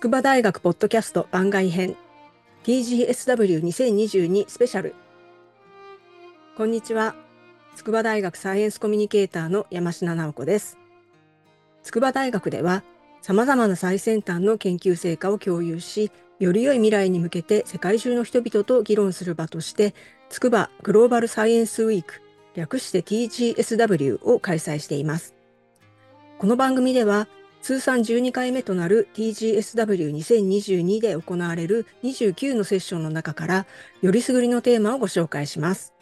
筑波大学ポッドキャスト番外編。TGSW2022 スペシャル。こんにちは。筑波大学サイエンスコミュニケーターの山科直子です。筑波大学では様々な最先端の研究成果を共有しより良い未来に向けて世界中の人々と議論する場として筑波グローバルサイエンスウィーク略して TGSW を開催しています。この番組では通算12回目となる TGSW2022 で行われる29のセッションの中からよりすぐりのテーマをご紹介します。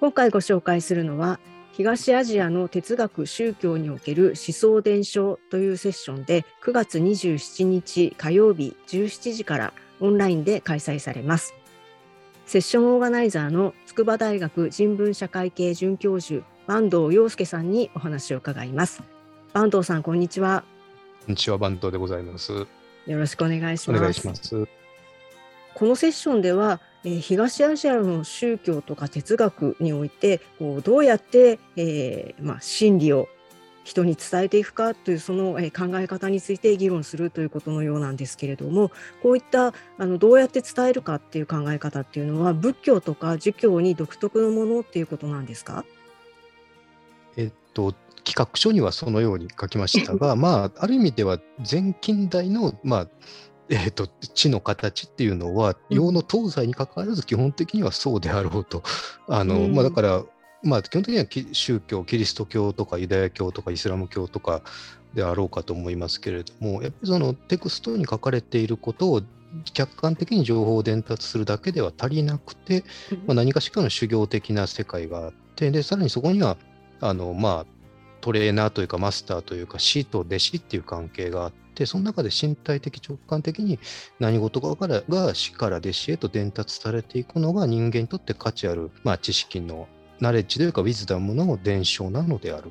今回ご紹介するのは東アジアの哲学宗教における思想伝承というセッションで9月27日火曜日17時からオンラインで開催されます。セッションオーガナイザーの筑波大学人文社会系准教授坂東洋介さんにお話を伺います。坂東さん、こんにちは。こんにちは、坂東でございます。よろしくお願いします。お願いします。このセッションでは、えー、東アジアの宗教とか哲学においてこうどうやって、えーまあ、真理を人に伝えていくかというその、えー、考え方について議論するということのようなんですけれどもこういったあのどうやって伝えるかっていう考え方っていうのは仏教とか儒教に独特のものっていうことなんですか？えっと企画書にはそのように書きましたが、まあ、ある意味では前近代の、まあえーと、地の形っていうのは洋の東西にかかわらず基本的にはそうであろうと。あの、うん、まあ、だからまあ、基本的には宗教、キリスト教とかユダヤ教とかイスラム教とかであろうかと思いますけれども、やっぱりそのテクストに書かれていることを客観的に情報を伝達するだけでは足りなくて、まあ、何かしらの修行的な世界があって、でさらにそこにはあの、まあ、トレーナーというかマスターというか師と弟子っていう関係があってその中で身体的直感的に何事かからが師から弟子へと伝達されていくのが人間にとって価値ある、まあ、知識のナレッジというかウィズダムの伝承なのである。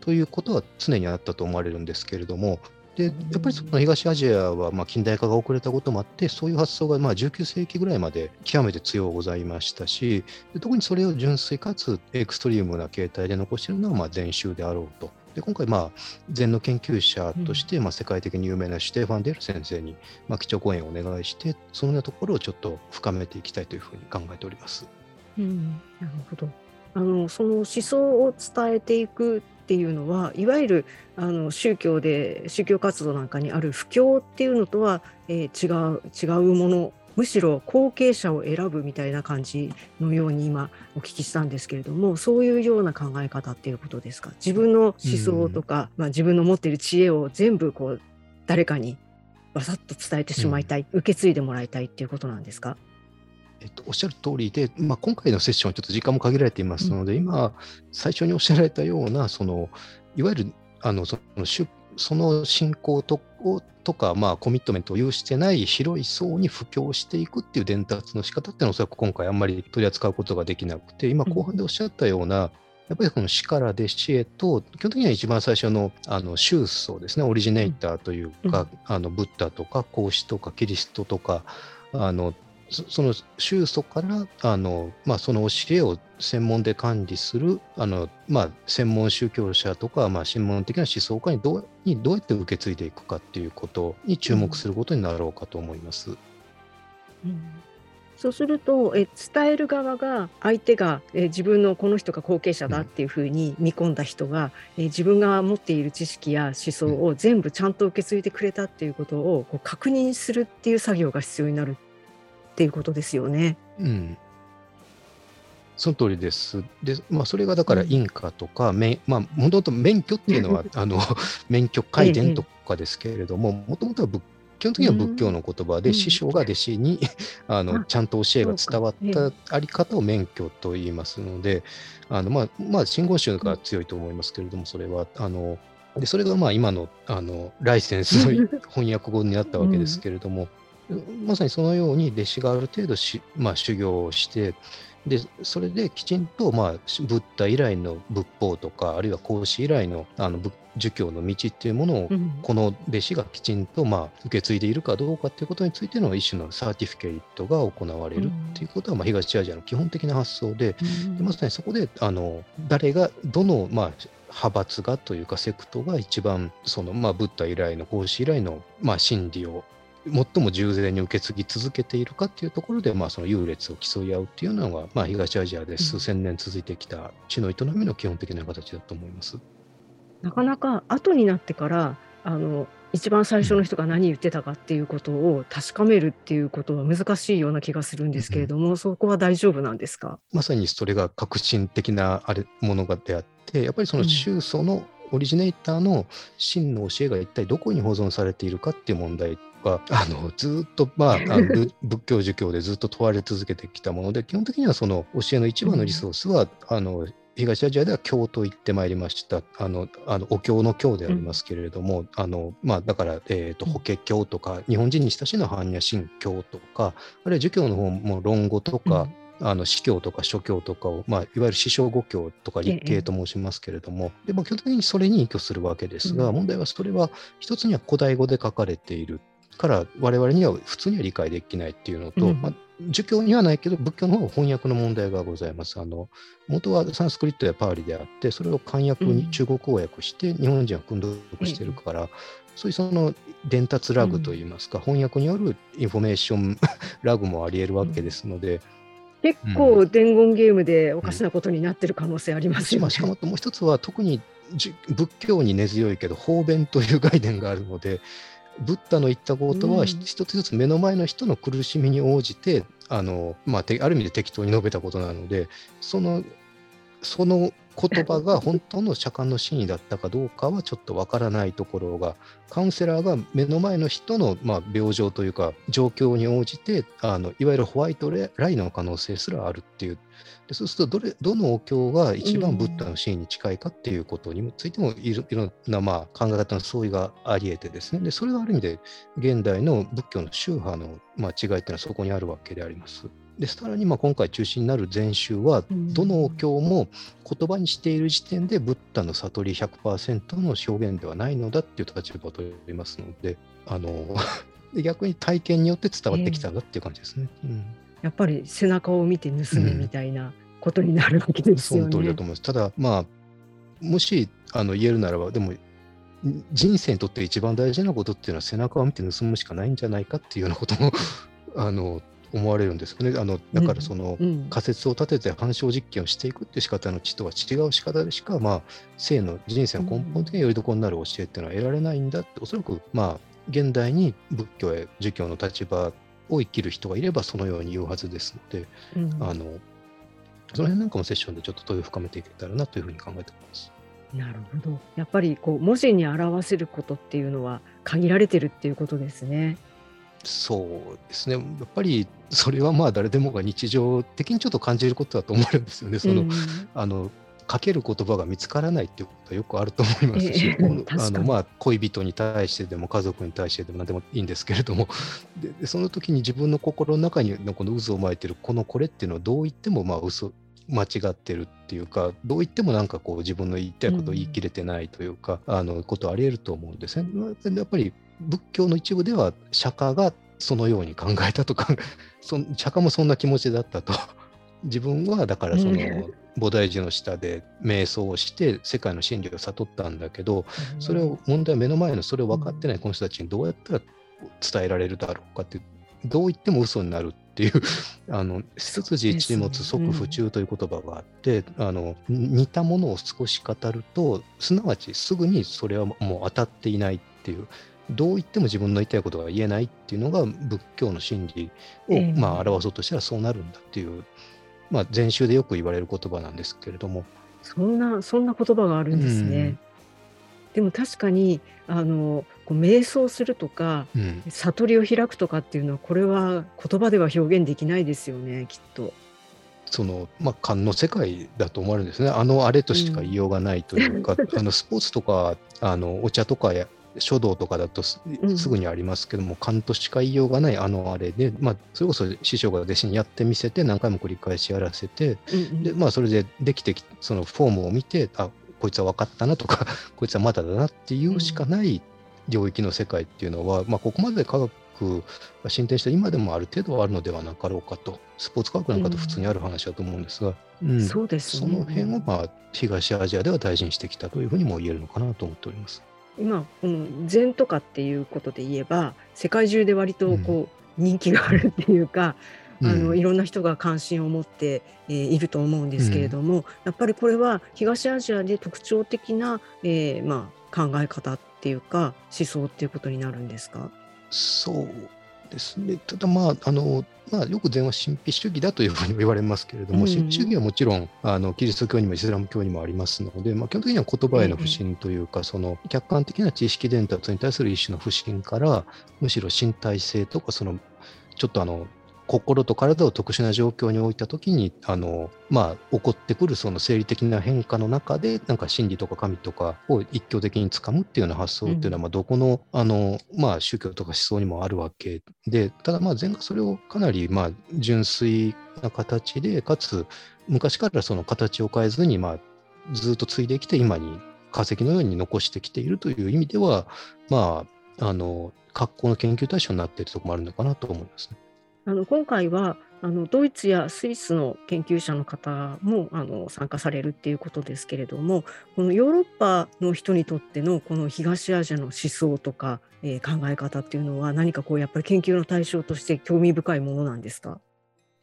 ということは常にあったと思われるんですけれどもでやっぱりその東アジアはま近代化が遅れたこともあってそういう発想がまあ19世紀ぐらいまで極めて強うございましたし特にそれを純粋かつエクストリームな形態で残しているのはまあ禅宗であろうと。で今回、まあ、禅の研究者として、まあ、世界的に有名なシュテーファン・デール先生に、まあ、基調講演をお願いしてそのようなところをちょっと深めていきたいというふうに考えております。うん、なるほどあのその思想を伝えていくっていうのはいわゆるあの宗教で宗教活動なんかにある布教っていうのとは、えー、違う違うものむしろ後継者を選ぶみたいな感じのように今お聞きしたんですけれどもそういうような考え方っていうことですか？自分の思想とか、まあ、自分の持っている知恵を全部こう誰かにバサッと伝えてしまいたい、うん、受け継いでもらいたいっていうことなんですか？えっと、おっしゃる通りで、まあ、今回のセッションはちょっと時間も限られていますので、うん、今、最初におっしゃられたような、そのいわゆるあのそのその信仰ととか、まあ、コミットメントを有してない広い層に布教していくっていう伝達の仕方っていうのは、おそらく今回あんまり取り扱うことができなくて、今、後半でおっしゃったような、うんやっぱりこの死から弟子へと、基本的には一番最初のあの宗祖ですね、オリジネーターというか、うん、あのブッダとか孔子とかキリストとか、あのその宗祖からあの、まあ、その教えを専門で管理するあの、まあ、専門宗教者とか、まあ、専門的な思想家にどうにどうやって受け継いでいくかっていうことに注目することになろうかと思います。うん、うんそうするとえ伝える側が相手がえ自分のこの人が後継者だっていうふうに見込んだ人が、え自分が持っている知識や思想を全部ちゃんと受け継いでくれたっていうことをこう確認するっていう作業が必要になるっていうことですよね。うん。その通りです。で、まあ、それがだからインカとか、うん、まあ、もともと免許っていうのは、あの、免許改伝とかですけれども、もともとは基本的には仏教の言葉で、うん、師匠が弟子に あのちゃんと教えが伝わったあり方を免許と言いますので、あのまあ、まあ、真言宗が強いと思いますけれども、それは、あの、でそれがまあ今のあのライセンスの 翻訳語になったわけですけれども、まさにそのように弟子がある程度し、まあ、修行をしてでそれできちんと、まあ、ブッダ以来の仏法とかあるいは孔子以来のあの儒教の道っていうものを、この弟子がきちんと、まあ、受け継いでいるかどうかっていうことについての一種のサーティフィケイトが行われるっていうことは、まあ、東アジアの基本的な発想で,、でまさにそこであの誰がどの、まあ、派閥がというかセクトが一番その、まあ、ブッダ以来の孔子以来の、まあ、真理を最も従前に受け継ぎ続けているかっていうところで、まあ、その優劣を競い合うっていうのが、まあ、東アジアで数千年続いてきた地の営みの基本的な形だと思います。なかなか後になってからあの一番最初の人が何言ってたかっていうことを確かめるっていうことは難しいような気がするんですけれども、うん、そこは大丈夫なんですか？まさにそれが革新的なあれものであってやっぱりその宗祖のオリジネーターの真の教えが一体どこに保存されているかっていう問題はあのずっと、まあ、あの 仏教儒教でずっと問われ続けてきたもので基本的にはその教えの一番のリソースは、うん、あの東アジアでは経と言ってまいりました。あの、あのお経の経でありますけれども、うん、あの、まあ、だから、えっ、ー、と、法華経とか、日本人に親しいの般若心経とか、あるいは儒教の方も論語とか、うん、あの、司教とか諸教とかを、まあ、いわゆる師匠五教とか立経と申しますけれども、でも基本的にそれに依拠するわけですが、うん、問題はそれは一つには古代語で書かれているから我々には普通には理解できないっていうのと、うん、まあ、儒教にはないけど仏教の方は翻訳の問題がございます。あの元はサンスクリットやパーリであってそれを漢訳に中国語訳して日本人は訓読してるから、うん、そういうその伝達ラグといいますか、翻訳によるインフォメーション ラグもありえるわけですので。結構伝言ゲームでおかしなことになってる可能性ありますよね。しかももう一つは特に仏教に根強いけど方便という概念があるのでブッダの言ったことは、一つずつ目の前の人の苦しみに応じてあの、まあ、ある意味で適当に述べたことなのでそのその言葉が本当の釈迦の真意だったかどうかはちょっとわからないところがカウンセラーが目の前の人のまあ病状というか状況に応じてあのいわゆるホワイトラインの可能性すらあるっていうでそうするとどれどのお経が一番ブッダの真意に近いかっていうことについてもいろいろなまあ考え方の相違があり得てですねでそれがある意味で現代の仏教の宗派のまあ違いっていうのはそこにあるわけであります。でさらにまあ今回中心になる禅宗はどのお経も言葉にしている時点でブッダの悟り100%の表現ではないのだっていう立場を取りますのであの 逆に体験によって伝わってきたんだっていう感じですね。うん、やっぱり背中を見て盗むみたいなことになるわけですよね。うん、その通りだと思います。ただまあもしあの言えるならばでも人生にとって一番大事なことっていうのは背中を見て盗むしかないんじゃないかっていうようなことも あの思われるんですよね。あのだからその仮説を立てて反証実験をしていくって仕方の知とは違う仕方でしか、まあ、性の人生の根本的なよりどころになる教えっていうのは得られないんだって、おそらくまあ現代に仏教や儒教の立場を生きる人がいればそのように言うはずですので、うん、あのその辺なんかもセッションでちょっと問いを深めていけたらなというふうに考えています。なるほど。やっぱりこう文字に表せることっていうのは限られてるっていうことですね。そうですね。やっぱりそれはまあ誰でもが日常的にちょっと感じることだと思うんですよね。その、うん、あのかける言葉が見つからないっていうことはよくあると思いますし、あのまあ恋人に対してでも家族に対してでも何でもいいんですけれどもでその時に自分の心の中にのこの渦を巻いてるこのこれっていうのはどう言ってもまあ嘘間違ってるっていうかどう言ってもなんかこう自分の言いたいことを言い切れてないというか、うん、あのことありえると思うんですね。やっぱり仏教の一部では釈迦がそのように考えたとか そ釈迦もそんな気持ちだったと。自分はだからその菩提寺の下で瞑想をして世界の真理を悟ったんだけどそれを問題は目の前のそれを分かってないこの人たちにどうやったら伝えられるだろうかってどう言っても嘘になるっていう あの一筋一物即不中という言葉があって、うん、あの似たものを少し語るとすなわちすぐにそれはもう当たっていないっていうどう言っても自分の言いたいことが言えないっていうのが仏教の真理を、まあ、表そうとしたらそうなるんだっていう、まあ、禅宗でよく言われる言葉なんですけれども。そんなそんな言葉があるんですね。うん、でも確かにあのこう瞑想するとか、うん、悟りを開くとかっていうのはこれは言葉では表現できないですよねきっと。そのまあ、勘の世界だと思われるんですね、あのあれとしか言いようがないというか、うん、あのスポーツとかあのお茶とかや書道とかだとすぐにありますけども、うん、勘としか言いようがないあのあれで、まあ、それこそ師匠が弟子にやってみせて何回も繰り返しやらせて、うんうん、でまあ、それでできてきそのフォームを見てあこいつは分かったなとか こいつはまだだなっていうしかない領域の世界っていうのは、まあ、ここまで科学学が進展した今でもある程度はあるのではなかろうかと、スポーツ科学なんかと普通にある話だと思うんですが、うん、そうですね、その辺を、まあ、東アジアでは大事にしてきたというふうにも言えるのかなと思っております。今、この禅とかっていうことで言えば、世界中で割とこう、人気があるっていうか、あのいろんな人が関心を持って、えー、いると思うんですけれども、うん、やっぱりこれは東アジアで特徴的な、えーまあ、考え方っていうか思想っていうことになるんですか？そうですね。ただまああのまあ、よく禅は神秘主義だというふうに言われますけれども、うん、神秘主義はもちろんあのキリスト教にもイスラム教にもありますので、まあ、基本的には言葉への不信というか、うん、その客観的な知識伝達に対する一種の不信からむしろ身体性とかそのちょっとあの心と体を特殊な状況に置いた時にあの、まあ、起こってくるその生理的な変化の中でなんか真理とか神とかを一挙的につかむっていうような発想っていうのは、まあ、どこのあの、まあ、宗教とか思想にもあるわけでただまあ禅がそれをかなりまあ純粋な形でかつ昔からその形を変えずにまあずっと継いできて今に化石のように残してきているという意味ではまああの格好の研究対象になっているところもあるのかなと思いますね。あの今回はあのドイツやスイスの研究者の方もあの参加されるっていうことですけれどもこのヨーロッパの人にとってのこの東アジアの思想とか、えー、考え方っていうのは何かこうやっぱり研究の対象として興味深いものなんですか？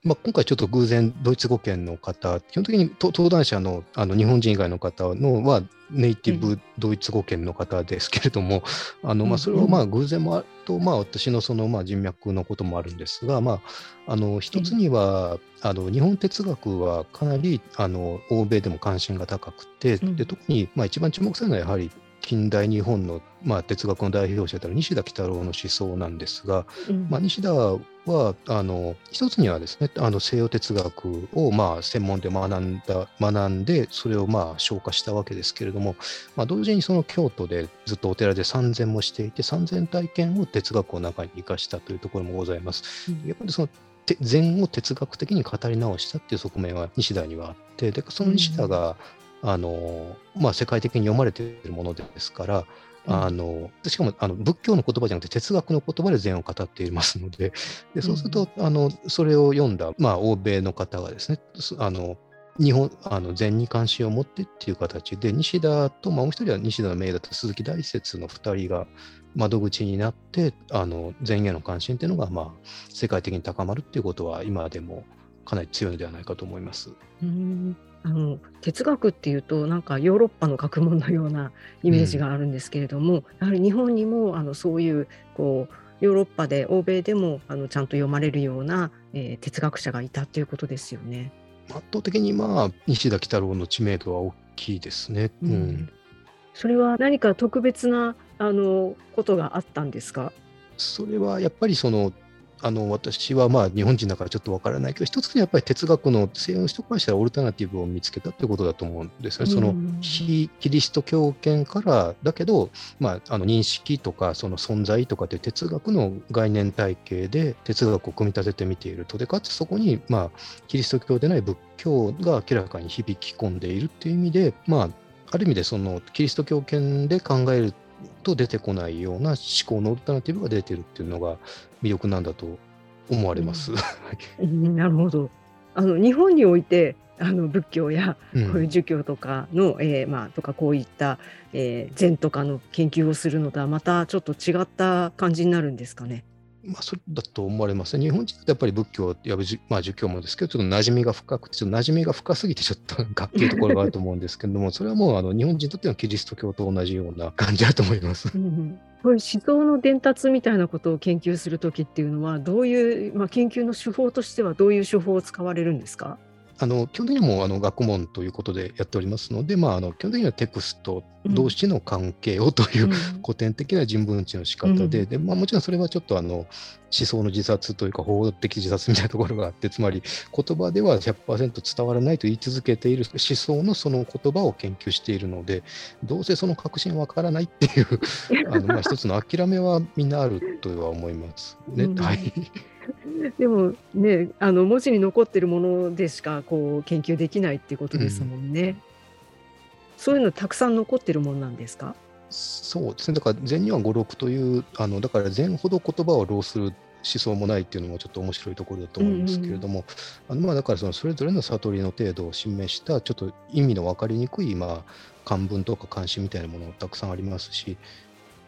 まあ、今回ちょっと偶然ドイツ語圏の方基本的に登壇者のあの日本人以外の方のはネイティブドイツ語圏の方ですけれども、うん、あのまあ、それはまあ偶然もあると、まあ、私のそのまあ人脈のこともあるんですが、まあ、あの一つには、あの日本哲学はかなりあの欧米でも関心が高くて、で特にまあ一番注目されるのはやはり近代日本の、まあ、哲学の代表者である西田喜太郎の思想なんですが、うん、まあ、西田はあの一つにはですねあの西洋哲学をまあ専門で学んだ学んでそれをまあ消化したわけですけれども、まあ、同時にその京都でずっとお寺で参禅もしていて参禅体験を哲学の中に生かしたというところもございます。うん、やっぱりその禅を哲学的に語り直したっていう側面は西田にはあってでその西田が、あのまあ、世界的に読まれているものですから、あのしかもあの仏教の言葉じゃなくて哲学の言葉で禅を語っていますのででそうすると、あのそれを読んだ、まあ、欧米の方がですねあの日本あの禅に関心を持ってっていう形で西田と、まあ、もう一人は西田の命だった鈴木大拙の2人が窓口になってあの禅への関心っていうのが、まあ、世界的に高まるっていうことは今でもかなり強いのではないかと思います。うんあの哲学っていうとなんかヨーロッパの学問のようなイメージがあるんですけれども、うん、やはり日本にもあのそういうこうヨーロッパで欧米でもあのちゃんと読まれるような、えー、哲学者がいたということですよね。圧倒的にまあ西田喜太郎の知名度は大きいですね。うん、うん、それは何か特別なあのことがあったんですか？それはやっぱりそのあの私はまあ日本人だからちょっとわからないけど、一つにやっぱり哲学の西洋の人からしたらオルタナティブを見つけたということだと思うんですね。その非キリスト教圏からだけど、まあ、あの認識とかその存在とかという哲学の概念体系で哲学を組み立ててみていると。で、かつそこに、まあ、キリスト教でない仏教が明らかに響き込んでいるっていう意味で、まあ、ある意味でそのキリスト教圏で考えると出てこないような思考のオルタナティブが出てるっていうのが魅力なんだと思われます。うん、なるほど。あの日本においてあの仏教やこういう儒教とかの、うん、えー、まあ、とかこういった、えー、禅とかの研究をするのとはまたちょっと違った感じになるんですかね。まあ、それだと思われます。日本人ってやっぱり仏教やぶ、まあ、儒教もですけど、ちょっと馴染みが深くて、ちょっと馴染みが深すぎて、ちょっと学級ところがあると思うんですけども、それはもうあの日本人にとってはキリスト教と同じような感じだと思います。うんこれ思想の伝達みたいなことを研究する時っていうのは、どういう、まあ、研究の手法としてはどういう手法を使われるんですか？あの基本的にもあの学問ということでやっておりますので、まあ、あの基本的にはテクスト同士の関係をという、古典的な人文知の仕方でうん、でまあ、もちろんそれはちょっとあの思想の自殺というか法的自殺みたいなところがあってつまり言葉では100%伝わらないと言い続けている思想のその言葉を研究しているのでどうせその確信わからないっていうあの、まあ、一つの諦めはみんなあるとは思いますね。うん、はい でもねあの文字に残ってるものでしかこう研究できないっていうことですもんね。うん、そういうのたくさん残ってるもんなんですか？そうですね、だから禅には語録という、あのだから禅ほど言葉を浪する思想もないっていうのもちょっと面白いところだと思いますけれども、あのまあだからそのそれぞれの悟りの程度を示した、ちょっと意味の分かりにくい、まあ、漢文とか漢詩みたいなものがたくさんありますし、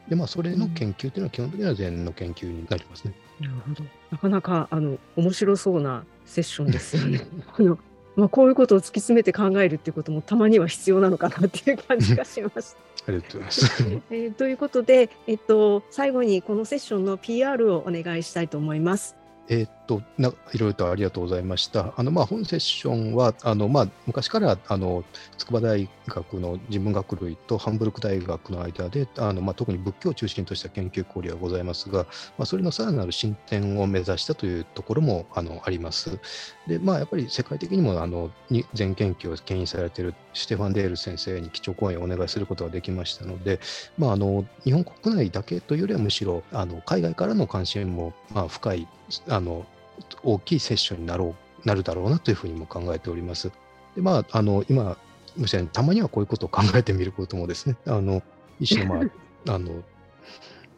でまあ、それの研究というのは基本的には禅の研究になりますね。なるほど。なかなかあの面白そうなセッションですよね。あのまあ、こういうことを突き詰めて考えるっていうこともたまには必要なのかなっていう感じがしました。ありがとうございます。えーということで、えっと、最後にこのセッションの PR をお願いしたいと思います。えーっとないろいろとありがとうございました。あのまあ、本セッションはあの、まあ、昔からあの筑波大学の人文学類とハンブルク大学の間であの、まあ、特に仏教を中心とした研究交流がございますが、まあ、それのさらなる進展を目指したというところもあのあります。でまあ、やっぱり世界的にもあの全研究を牽引されているシュテファン・デール先生に基調講演をお願いすることができましたので、まあ、あの日本国内だけというよりはむしろあの海外からの関心も、まあ、深いあの大きいセッションになろうなるだろうなというふうにも考えております。でまあ、あの今むしろたまにはこういうことを考えてみることもですねあの一種の,、まあ、あの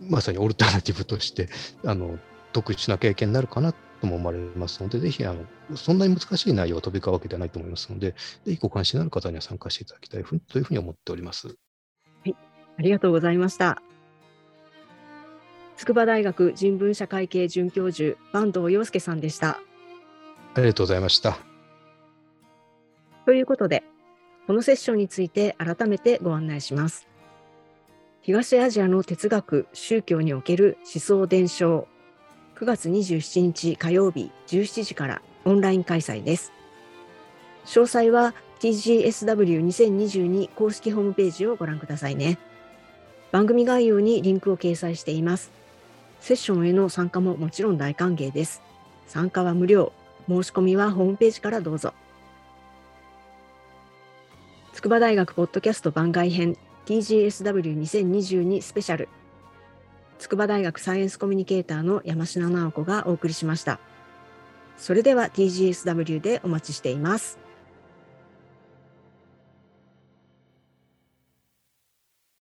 まさにオルタナティブとしてあの特殊な経験になるかなとも思われますので、ぜひあのそんなに難しい内容を飛び交うわけではないと思いますので、ぜひご関心のある方には参加していただきたいというふうに思っております。ありがとうございました。筑波大学人文社会系准教授坂東洋介さんでした。ありがとうございました。ということで、このセッションについて改めてご案内します。東アジアの哲学・宗教における思想伝承、9月27日火曜日17時からオンライン開催です。詳細は TGSW2022 公式ホームページをご覧くださいね。番組概要にリンクを掲載しています。セッションへの参加ももちろん大歓迎です。参加は無料。申し込みはホームページからどうぞ。筑波大学ポッドキャスト番外編 TGSW2022 スペシャル筑波大学サイエンスコミュニケーターの山科直子がお送りしました。それでは TGSW でお待ちしています。